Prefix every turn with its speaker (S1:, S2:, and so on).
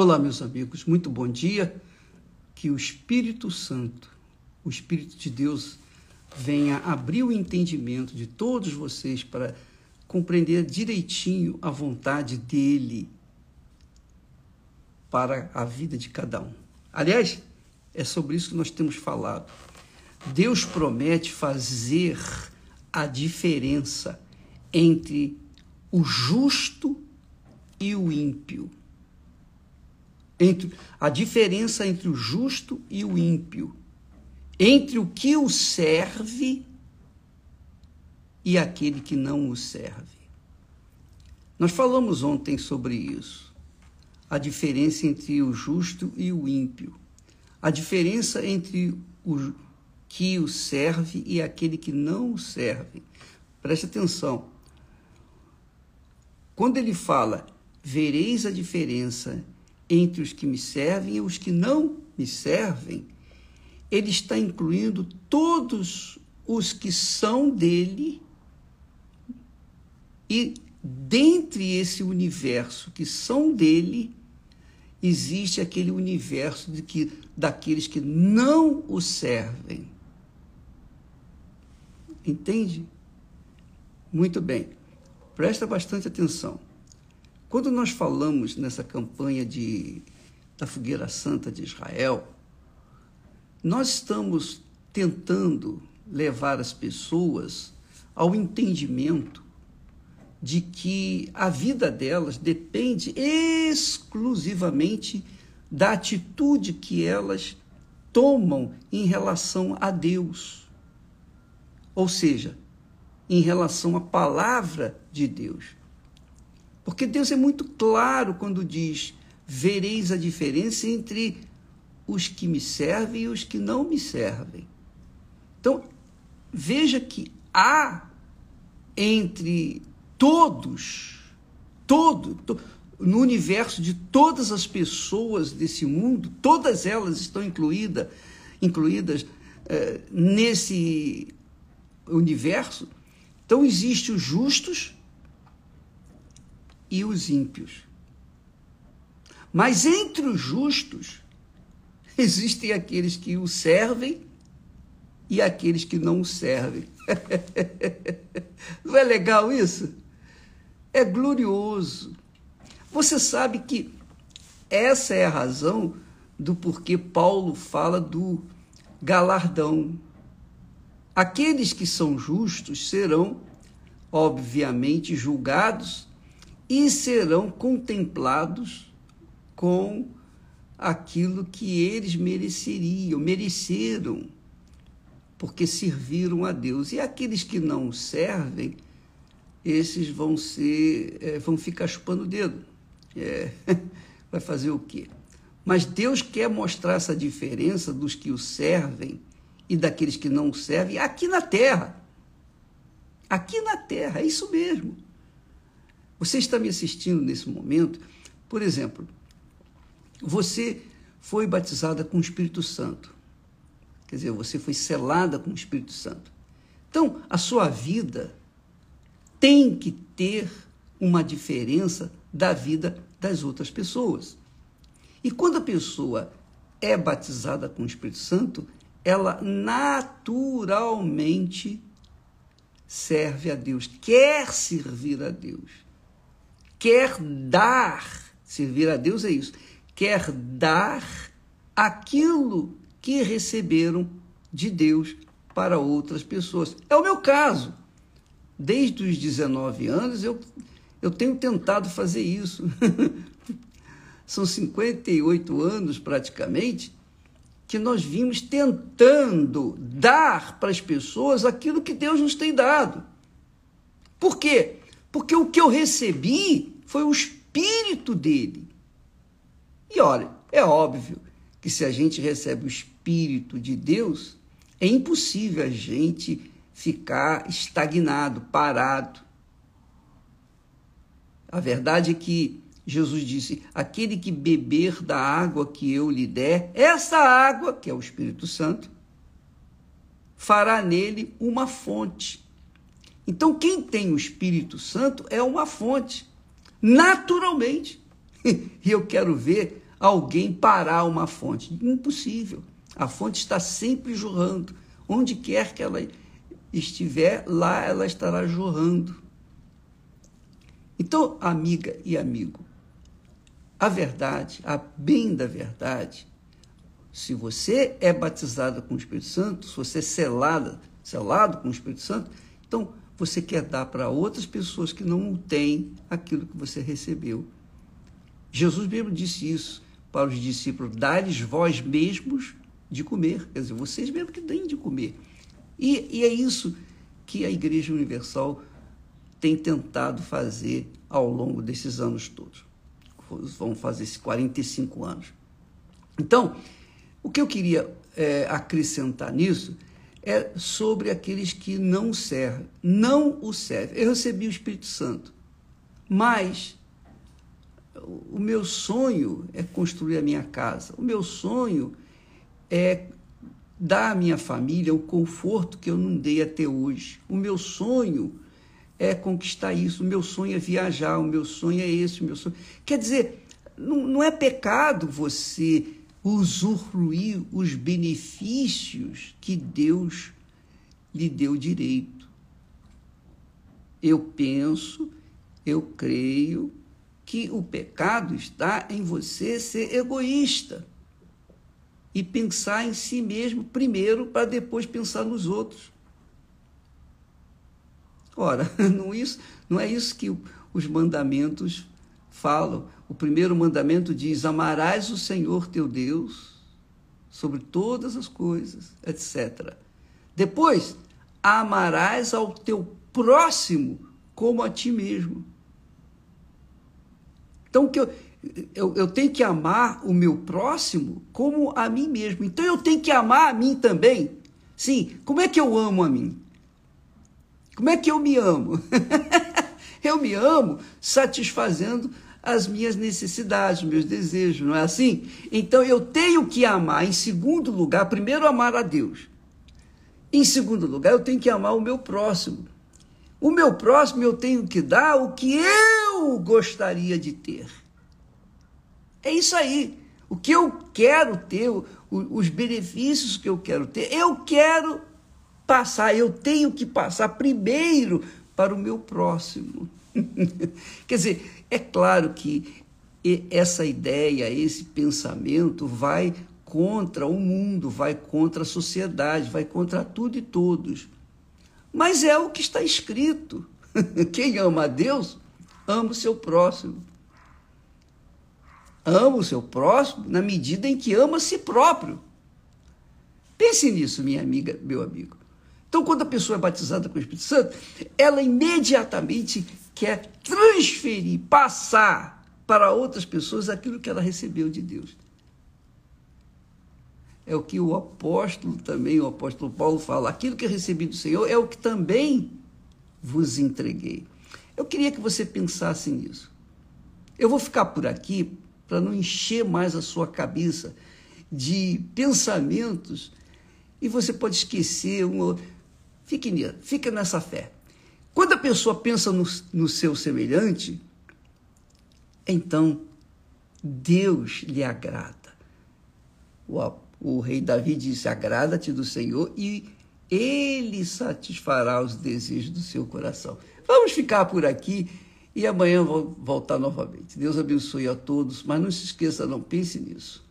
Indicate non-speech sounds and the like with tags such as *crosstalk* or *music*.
S1: Olá, meus amigos, muito bom dia. Que o Espírito Santo, o Espírito de Deus, venha abrir o entendimento de todos vocês para compreender direitinho a vontade dele para a vida de cada um. Aliás, é sobre isso que nós temos falado. Deus promete fazer a diferença entre o justo e o ímpio entre a diferença entre o justo e o ímpio, entre o que o serve e aquele que não o serve. Nós falamos ontem sobre isso. A diferença entre o justo e o ímpio. A diferença entre o que o serve e aquele que não o serve. Preste atenção. Quando ele fala, vereis a diferença entre os que me servem e os que não me servem, ele está incluindo todos os que são dele e dentre esse universo que são dele existe aquele universo de que daqueles que não o servem. Entende? Muito bem. Presta bastante atenção. Quando nós falamos nessa campanha de, da Fogueira Santa de Israel, nós estamos tentando levar as pessoas ao entendimento de que a vida delas depende exclusivamente da atitude que elas tomam em relação a Deus. Ou seja, em relação à palavra de Deus. Porque Deus é muito claro quando diz: vereis a diferença entre os que me servem e os que não me servem. Então, veja que há entre todos, todo, to, no universo de todas as pessoas desse mundo, todas elas estão incluída, incluídas eh, nesse universo. Então, existem os justos e os ímpios. Mas entre os justos *laughs* existem aqueles que o servem e aqueles que não o servem. *laughs* Não é legal isso? É glorioso. Você sabe que essa é a razão do porquê Paulo fala do galardão. Aqueles que são justos serão, obviamente, julgados e serão contemplados com aquilo que eles mereceriam, mereceram, porque serviram a Deus. E aqueles que não servem, esses vão ser, é, vão ficar chupando o dedo. É, *laughs* vai fazer o quê? Mas Deus quer mostrar essa diferença dos que o servem e daqueles que não o servem aqui na terra. Aqui na terra, é isso mesmo. Você está me assistindo nesse momento, por exemplo, você foi batizada com o Espírito Santo. Quer dizer, você foi selada com o Espírito Santo. Então, a sua vida tem que ter uma diferença da vida das outras pessoas. E quando a pessoa é batizada com o Espírito Santo, ela naturalmente serve a Deus, quer servir a Deus quer dar, servir a Deus é isso, quer dar aquilo que receberam de Deus para outras pessoas. É o meu caso. Desde os 19 anos eu, eu tenho tentado fazer isso. *laughs* São 58 anos praticamente que nós vimos tentando dar para as pessoas aquilo que Deus nos tem dado. Por quê? Porque o que eu recebi foi o espírito dele. E olha, é óbvio que se a gente recebe o espírito de Deus, é impossível a gente ficar estagnado, parado. A verdade é que Jesus disse: aquele que beber da água que eu lhe der, essa água, que é o Espírito Santo, fará nele uma fonte então, quem tem o Espírito Santo é uma fonte, naturalmente. *laughs* E eu quero ver alguém parar uma fonte. Impossível. A fonte está sempre jorrando. Onde quer que ela estiver, lá ela estará jorrando. Então, amiga e amigo, a verdade, a bem da verdade, se você é batizada com o Espírito Santo, se você é selada, selado com o Espírito Santo, então você quer dar para outras pessoas que não têm aquilo que você recebeu. Jesus mesmo disse isso para os discípulos: dá-lhes vós mesmos de comer. Quer dizer, vocês mesmo que deem de comer. E, e é isso que a Igreja Universal tem tentado fazer ao longo desses anos todos. Vão fazer esses 45 anos. Então, o que eu queria é, acrescentar nisso é sobre aqueles que não servem, não o servem. Eu recebi o Espírito Santo, mas o meu sonho é construir a minha casa. O meu sonho é dar à minha família o conforto que eu não dei até hoje. O meu sonho é conquistar isso. O meu sonho é viajar. O meu sonho é esse. O meu sonho. Quer dizer, não, não é pecado você usufruir os benefícios que Deus lhe deu direito. Eu penso, eu creio que o pecado está em você ser egoísta e pensar em si mesmo primeiro para depois pensar nos outros. Ora, *laughs* não, isso, não é isso que os mandamentos falam. O primeiro mandamento diz: Amarás o Senhor teu Deus sobre todas as coisas, etc. Depois, amarás ao teu próximo como a ti mesmo. Então, que eu, eu, eu, tenho que amar o meu próximo como a mim mesmo. Então, eu tenho que amar a mim também. Sim, como é que eu amo a mim? Como é que eu me amo? *laughs* eu me amo satisfazendo as minhas necessidades, meus desejos, não é assim? Então, eu tenho que amar, em segundo lugar, primeiro amar a Deus. Em segundo lugar, eu tenho que amar o meu próximo. O meu próximo eu tenho que dar o que eu gostaria de ter. É isso aí. O que eu quero ter, os benefícios que eu quero ter, eu quero passar, eu tenho que passar primeiro para o meu próximo. *laughs* Quer dizer, é claro que essa ideia, esse pensamento vai contra o mundo, vai contra a sociedade, vai contra tudo e todos. Mas é o que está escrito. *laughs* Quem ama a Deus, ama o seu próximo. Ama o seu próximo na medida em que ama a si próprio. Pense nisso, minha amiga, meu amigo. Então, quando a pessoa é batizada com o Espírito Santo, ela imediatamente quer transferir, passar para outras pessoas aquilo que ela recebeu de Deus é o que o apóstolo também, o apóstolo Paulo fala: aquilo que eu recebi do Senhor é o que também vos entreguei. Eu queria que você pensasse nisso. Eu vou ficar por aqui para não encher mais a sua cabeça de pensamentos e você pode esquecer um Fique, fique nessa fé. Quando a pessoa pensa no, no seu semelhante, então Deus lhe agrada. O o rei Davi disse: Agrada-te do Senhor e ele satisfará os desejos do seu coração. Vamos ficar por aqui e amanhã vou voltar novamente. Deus abençoe a todos, mas não se esqueça, não pense nisso.